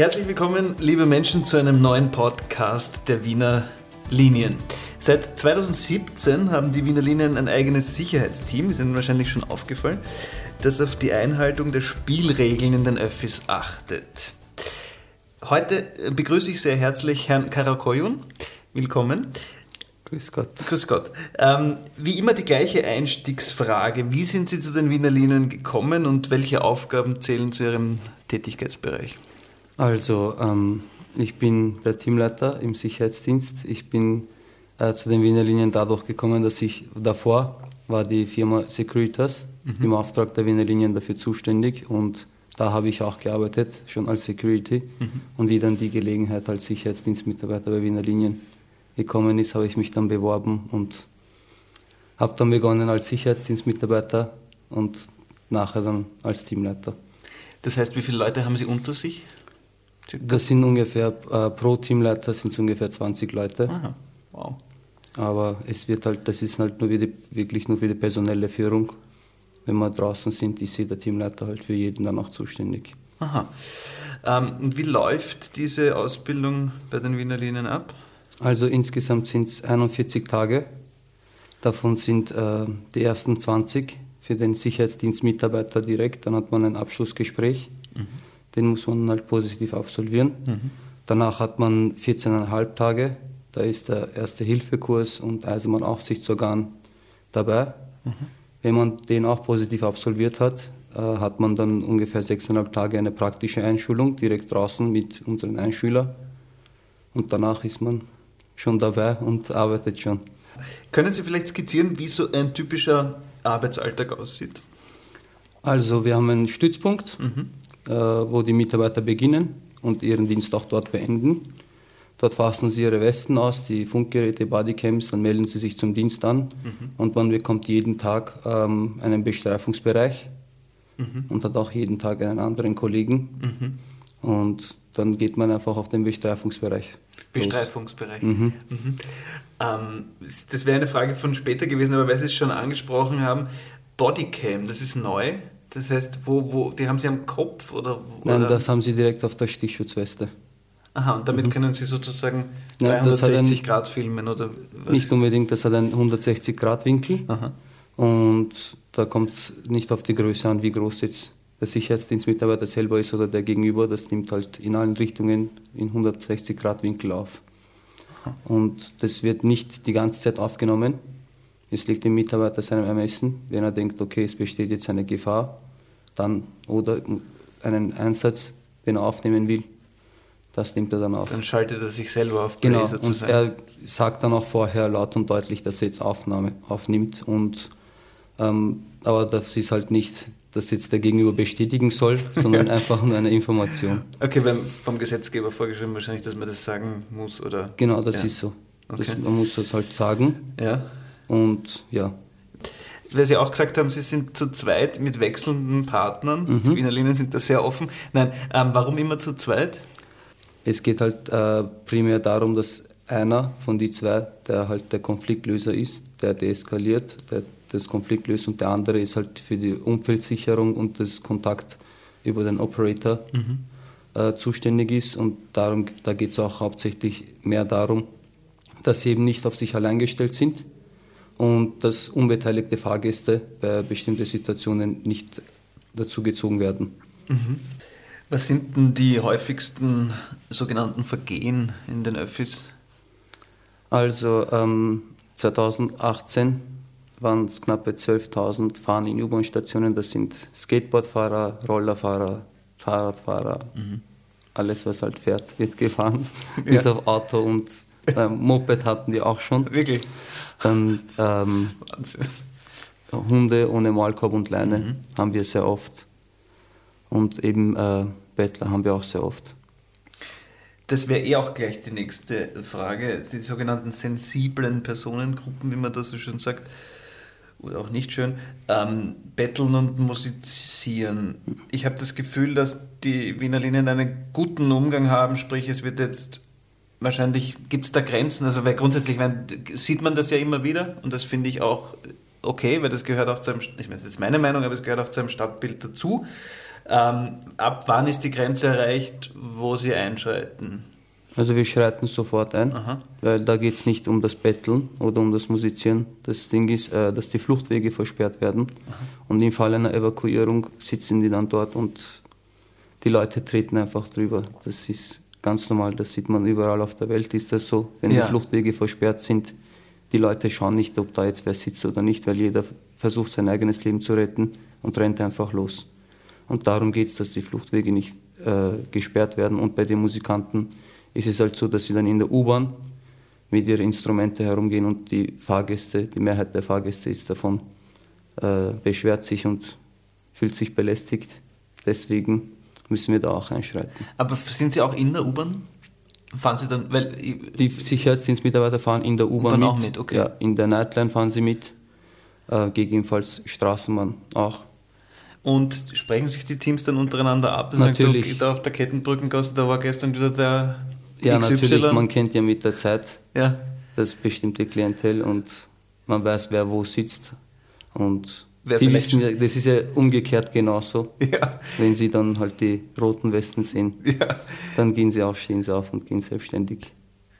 Herzlich willkommen, liebe Menschen, zu einem neuen Podcast der Wiener Linien. Seit 2017 haben die Wiener Linien ein eigenes Sicherheitsteam, ist Ihnen wahrscheinlich schon aufgefallen, das auf die Einhaltung der Spielregeln in den Öffis achtet. Heute begrüße ich sehr herzlich Herrn Karakoyun. Willkommen. Grüß Gott. Grüß Gott. Ähm, wie immer die gleiche Einstiegsfrage. Wie sind Sie zu den Wiener Linien gekommen und welche Aufgaben zählen zu Ihrem Tätigkeitsbereich? Also, ähm, ich bin der Teamleiter im Sicherheitsdienst. Ich bin äh, zu den Wiener Linien dadurch gekommen, dass ich davor war die Firma Securitas mhm. im Auftrag der Wiener Linien dafür zuständig und da habe ich auch gearbeitet, schon als Security mhm. und wie dann die Gelegenheit als Sicherheitsdienstmitarbeiter bei Wiener Linien gekommen ist, habe ich mich dann beworben und habe dann begonnen als Sicherheitsdienstmitarbeiter und nachher dann als Teamleiter. Das heißt, wie viele Leute haben Sie unter sich? Das sind ungefähr, äh, pro Teamleiter sind es ungefähr 20 Leute. Aha, wow. Aber es wird halt, das ist halt nur die, wirklich nur für die personelle Führung. Wenn wir draußen sind, ist jeder Teamleiter halt für jeden dann auch zuständig. Aha. Ähm, und wie läuft diese Ausbildung bei den Wiener Linien ab? Also insgesamt sind es 41 Tage. Davon sind äh, die ersten 20 für den Sicherheitsdienstmitarbeiter direkt. Dann hat man ein Abschlussgespräch. Mhm. Den muss man halt positiv absolvieren. Mhm. Danach hat man 14,5 Tage. Da ist der erste Hilfekurs und Eisenbahnaufsichtsorgan dabei. Mhm. Wenn man den auch positiv absolviert hat, äh, hat man dann ungefähr 6,5 Tage eine praktische Einschulung direkt draußen mit unseren Einschülern. Und danach ist man schon dabei und arbeitet schon. Können Sie vielleicht skizzieren, wie so ein typischer Arbeitsalltag aussieht? Also wir haben einen Stützpunkt, mhm. Äh, wo die Mitarbeiter beginnen und ihren Dienst auch dort beenden. Dort fassen sie ihre Westen aus, die Funkgeräte, Bodycams, dann melden sie sich zum Dienst an mhm. und man bekommt jeden Tag ähm, einen Bestreifungsbereich mhm. und hat auch jeden Tag einen anderen Kollegen. Mhm. Und dann geht man einfach auf den Bestreifungsbereich. Bestreifungsbereich. Mhm. Mhm. Ähm, das wäre eine Frage von später gewesen, aber weil Sie es schon angesprochen haben, Bodycam, das ist neu. Das heißt, wo, wo, die haben Sie am Kopf oder? Nein, das haben Sie direkt auf der Stichschutzweste. Aha, und damit mhm. können Sie sozusagen 360 Grad filmen oder was? Nicht unbedingt, das hat einen 160 Grad Winkel. Aha. Und da kommt es nicht auf die Größe an, wie groß jetzt der Sicherheitsdienstmitarbeiter selber ist oder der Gegenüber, das nimmt halt in allen Richtungen in 160 Grad Winkel auf. Und das wird nicht die ganze Zeit aufgenommen. Es liegt dem Mitarbeiter seinem Ermessen, wenn er denkt, okay, es besteht jetzt eine Gefahr, dann oder einen Einsatz, den er aufnehmen will, das nimmt er dann auf. Dann schaltet er sich selber auf genau, sozusagen. Und er sagt dann auch vorher laut und deutlich, dass er jetzt Aufnahme aufnimmt. Und, ähm, aber das ist halt nicht das jetzt der Gegenüber bestätigen soll, sondern einfach nur eine Information. Okay, wenn vom Gesetzgeber vorgeschrieben wahrscheinlich, dass man das sagen muss, oder? Genau, das ja. ist so. Okay. Das, man muss das halt sagen. Ja. Und ja. Weil Sie auch gesagt haben, Sie sind zu zweit mit wechselnden Partnern. Mhm. Die Wiener Linien sind da sehr offen. Nein, ähm, warum immer zu zweit? Es geht halt äh, primär darum, dass einer von die zwei, der halt der Konfliktlöser ist, der deeskaliert, der das Konflikt löst und der andere ist halt für die Umfeldsicherung und das Kontakt über den Operator mhm. äh, zuständig ist und darum, da geht es auch hauptsächlich mehr darum, dass sie eben nicht auf sich allein gestellt sind und dass unbeteiligte Fahrgäste bei bestimmten Situationen nicht dazugezogen werden. Mhm. Was sind denn die häufigsten sogenannten Vergehen in den Öffis? Also ähm, 2018 waren es knappe 12.000 Fahren in U-Bahn-Stationen. Das sind Skateboardfahrer, Rollerfahrer, Fahrradfahrer, mhm. alles was halt fährt, wird gefahren. Ja. Bis auf Auto und äh, Moped hatten die auch schon. Wirklich? Dann ähm, Hunde ohne Maulkorb und Leine mhm. haben wir sehr oft. Und eben äh, Bettler haben wir auch sehr oft. Das wäre eh auch gleich die nächste Frage. Die sogenannten sensiblen Personengruppen, wie man das so schön sagt oder auch nicht schön, ähm, betteln und musizieren. Ich habe das Gefühl, dass die Wiener Linien einen guten Umgang haben, sprich es wird jetzt wahrscheinlich, gibt es da Grenzen, also weil grundsätzlich wenn, sieht man das ja immer wieder und das finde ich auch okay, weil das gehört auch zu einem, ich meine, das ist meine Meinung, aber es gehört auch zu einem Stadtbild dazu. Ähm, ab wann ist die Grenze erreicht, wo Sie einschreiten? Also wir schreiten sofort ein, Aha. weil da geht es nicht um das Betteln oder um das Musizieren. Das Ding ist, äh, dass die Fluchtwege versperrt werden Aha. und im Fall einer Evakuierung sitzen die dann dort und die Leute treten einfach drüber. Das ist ganz normal, das sieht man überall auf der Welt, ist das so. Wenn ja. die Fluchtwege versperrt sind, die Leute schauen nicht, ob da jetzt wer sitzt oder nicht, weil jeder versucht sein eigenes Leben zu retten und rennt einfach los. Und darum geht es, dass die Fluchtwege nicht äh, gesperrt werden und bei den Musikanten ist es halt so, dass sie dann in der U-Bahn mit ihren Instrumenten herumgehen und die Fahrgäste, die Mehrheit der Fahrgäste ist davon, äh, beschwert sich und fühlt sich belästigt. Deswegen müssen wir da auch einschreiten. Aber sind Sie auch in der U-Bahn? Fahren Sie dann, weil die Sicherheitsdienstmitarbeiter fahren in der U-Bahn mit. Auch mit okay. Ja, in der Nightline fahren sie mit, äh, gegebenenfalls Straßenbahn auch. Und sprechen sich die Teams dann untereinander ab? Natürlich. Sagt, da auf der Kettenbrückengasse, da war gestern wieder der ja, XY. natürlich, man kennt ja mit der Zeit ja. das bestimmte Klientel und man weiß, wer wo sitzt. Und die wissen, das ist ja umgekehrt genauso. Ja. Wenn sie dann halt die roten Westen sehen, ja. dann gehen sie auf, stehen sie auf und gehen selbstständig.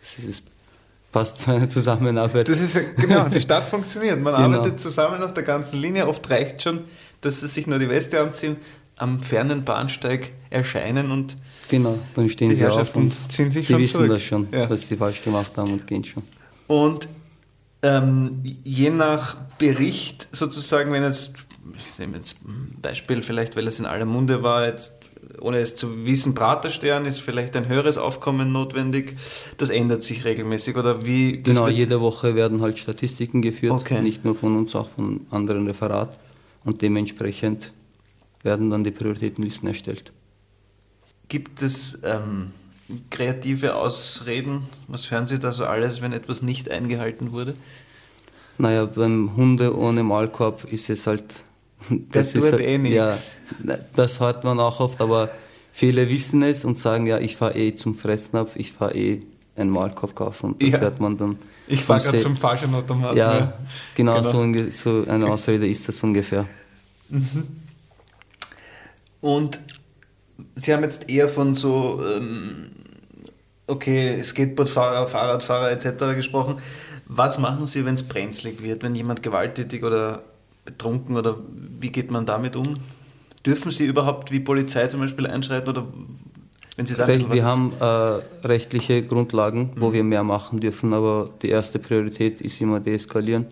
Das ist, passt zu einer Zusammenarbeit. Das ist genau, die Stadt funktioniert. Man genau. arbeitet zusammen auf der ganzen Linie. Oft reicht schon, dass sie sich nur die Weste anziehen, am fernen Bahnsteig erscheinen und Genau, dann stehen die sie auf und ziehen sich die wissen zurück. das schon, ja. was sie falsch gemacht haben und gehen schon. Und ähm, je nach Bericht sozusagen, wenn jetzt, ich nehme jetzt ein Beispiel vielleicht, weil es in aller Munde war, jetzt, ohne es zu wissen, Praterstern ist vielleicht ein höheres Aufkommen notwendig. Das ändert sich regelmäßig oder wie? Genau, jede Woche werden halt Statistiken geführt, okay. nicht nur von uns, auch von anderen Referat und dementsprechend werden dann die Prioritätenlisten erstellt. Gibt es ähm, kreative Ausreden? Was hören Sie da so alles, wenn etwas nicht eingehalten wurde? Naja, beim Hunde ohne Maulkorb ist es halt. Das, das ist halt, eh nichts. Ja, das hört man auch oft, aber viele wissen es und sagen, ja, ich fahre eh zum Fressnapf, ich fahre eh einen Maulkorb kaufen. Und das ja. hört man dann. Ich fahre gerade zum falschen Automaten. Ja, ja. Genau, genau. So, so eine Ausrede ist das ungefähr. Mhm. Und Sie haben jetzt eher von so, ähm, okay, Skateboardfahrer, Fahrradfahrer etc. gesprochen. Was machen Sie, wenn es brenzlig wird, wenn jemand gewalttätig oder betrunken oder wie geht man damit um? Dürfen Sie überhaupt wie Polizei zum Beispiel einschreiten oder wenn Sie da Recht, Wir haben äh, rechtliche Grundlagen, wo mhm. wir mehr machen dürfen, aber die erste Priorität ist immer deeskalieren.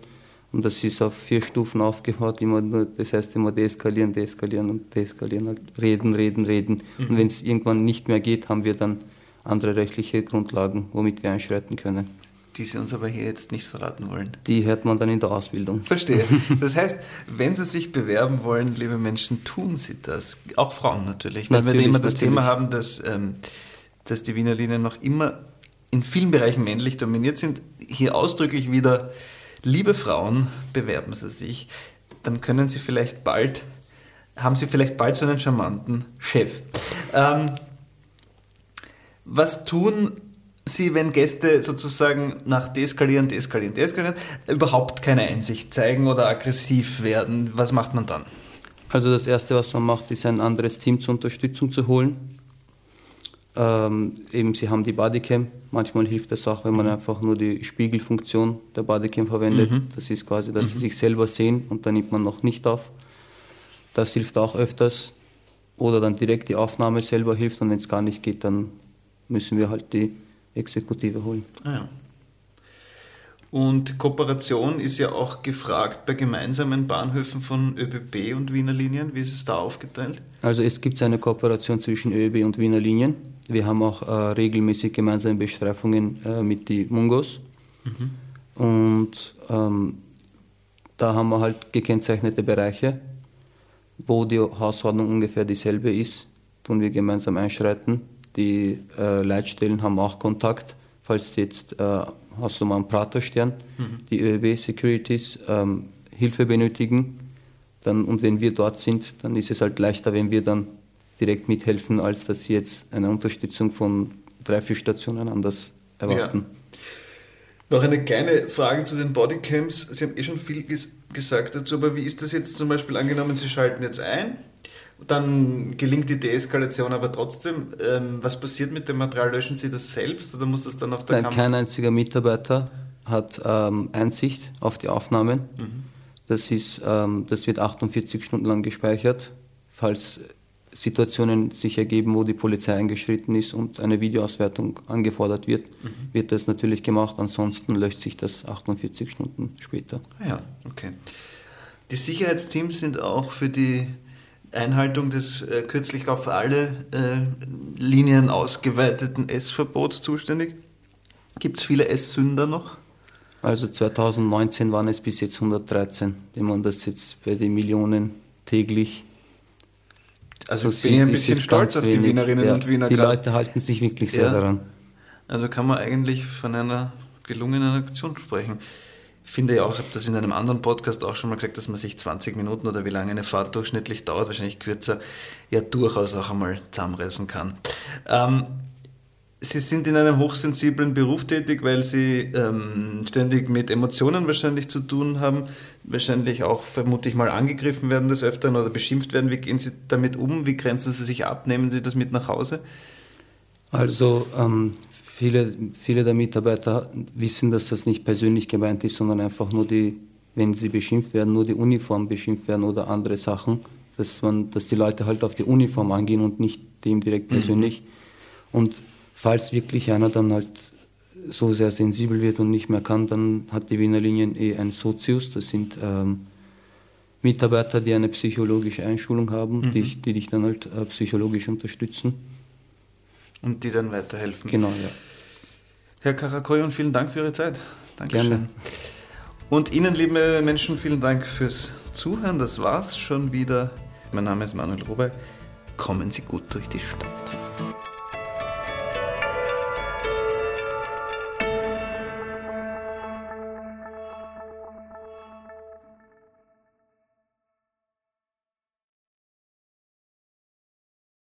Und das ist auf vier Stufen aufgebaut. Immer nur, das heißt immer deeskalieren, deeskalieren und deeskalieren. Halt reden, reden, reden. Mhm. Und wenn es irgendwann nicht mehr geht, haben wir dann andere rechtliche Grundlagen, womit wir einschreiten können. Die Sie uns aber hier jetzt nicht verraten wollen. Die hört man dann in der Ausbildung. Verstehe. Das heißt, wenn Sie sich bewerben wollen, liebe Menschen, tun Sie das. Auch Frauen natürlich. Weil natürlich, wir immer das natürlich. Thema haben, dass, ähm, dass die Wiener Linien noch immer in vielen Bereichen männlich dominiert sind. Hier ausdrücklich wieder Liebe Frauen, bewerben Sie sich, dann können Sie vielleicht bald, haben Sie vielleicht bald so einen charmanten Chef. Ähm, was tun Sie, wenn Gäste sozusagen nach deeskalieren, deeskalieren, deeskalieren, überhaupt keine Einsicht zeigen oder aggressiv werden? Was macht man dann? Also das Erste, was man macht, ist ein anderes Team zur Unterstützung zu holen. Ähm, eben, sie haben die Bodycam. Manchmal hilft es auch, wenn man mhm. einfach nur die Spiegelfunktion der Bodycam verwendet. Mhm. Das ist quasi, dass mhm. sie sich selber sehen und dann nimmt man noch nicht auf. Das hilft auch öfters. Oder dann direkt die Aufnahme selber hilft und wenn es gar nicht geht, dann müssen wir halt die Exekutive holen. Ah ja. Und Kooperation ist ja auch gefragt bei gemeinsamen Bahnhöfen von ÖBB und Wiener Linien. Wie ist es da aufgeteilt? Also es gibt eine Kooperation zwischen ÖBB und Wiener Linien. Wir haben auch äh, regelmäßig gemeinsame Bestreifungen äh, mit den Mungos. Mhm. Und ähm, da haben wir halt gekennzeichnete Bereiche, wo die Hausordnung ungefähr dieselbe ist, tun wir gemeinsam einschreiten. Die äh, Leitstellen haben auch Kontakt, falls jetzt äh, hast du mal einen Praterstern, mhm. die ÖEB Securities ähm, Hilfe benötigen. Dann, und wenn wir dort sind, dann ist es halt leichter, wenn wir dann direkt mithelfen, als dass sie jetzt eine Unterstützung von drei, vier Stationen anders erwarten. Ja. Noch eine kleine Frage zu den Bodycams. Sie haben eh schon viel ges gesagt dazu, aber wie ist das jetzt zum Beispiel angenommen, Sie schalten jetzt ein Dann gelingt die Deeskalation aber trotzdem. Ähm, was passiert mit dem Material? Löschen Sie das selbst oder muss das dann auf der Nein, Kamera? kein einziger Mitarbeiter hat ähm, Einsicht auf die Aufnahmen. Mhm. Das, ist, ähm, das wird 48 Stunden lang gespeichert. Falls Situationen sich ergeben, wo die Polizei eingeschritten ist und eine Videoauswertung angefordert wird, Mhm. wird das natürlich gemacht. Ansonsten löscht sich das 48 Stunden später. Ah Ja, okay. Die Sicherheitsteams sind auch für die Einhaltung des äh, kürzlich auf alle äh, Linien ausgeweiteten Essverbots zuständig. Gibt es viele Esssünder noch? Also 2019 waren es bis jetzt 113, wenn man das jetzt bei den Millionen täglich Also so bin ich ein bisschen stolz auf die wenig. Wienerinnen Ja, und Wiener. Die. Leute halten sich wirklich sehr Ja. daran. Also kann man eigentlich von einer gelungenen Aktion sprechen. Ich finde ja auch, ich habe das in einem anderen Podcast auch schon mal gesagt, dass man sich 20 Minuten oder wie lange eine Fahrt durchschnittlich dauert, wahrscheinlich kürzer, ja durchaus auch einmal zusammenreißen kann. Ähm, Sie sind in einem hochsensiblen Beruf tätig, weil Sie ähm, ständig mit Emotionen wahrscheinlich zu tun haben, wahrscheinlich auch vermute ich mal angegriffen werden des Öfteren oder beschimpft werden. Wie gehen Sie damit um? Wie grenzen Sie sich ab? Nehmen Sie das mit nach Hause? Also ähm, viele, viele der Mitarbeiter wissen, dass das nicht persönlich gemeint ist, sondern einfach nur die, wenn sie beschimpft werden, nur die Uniform beschimpft werden oder andere Sachen, dass, man, dass die Leute halt auf die Uniform angehen und nicht dem direkt persönlich. Und falls wirklich einer dann halt so sehr sensibel wird und nicht mehr kann, dann hat die Wiener Linien eh ein Sozius, das sind ähm, Mitarbeiter, die eine psychologische Einschulung haben, die, ich- die dich dann halt äh, psychologisch unterstützen. Und die dann weiterhelfen. Genau, ja. Herr Karakoyon, vielen Dank für Ihre Zeit. Dankeschön. Gerne. Und Ihnen, liebe Menschen, vielen Dank fürs Zuhören. Das war's schon wieder. Mein Name ist Manuel Robey. Kommen Sie gut durch die Stadt.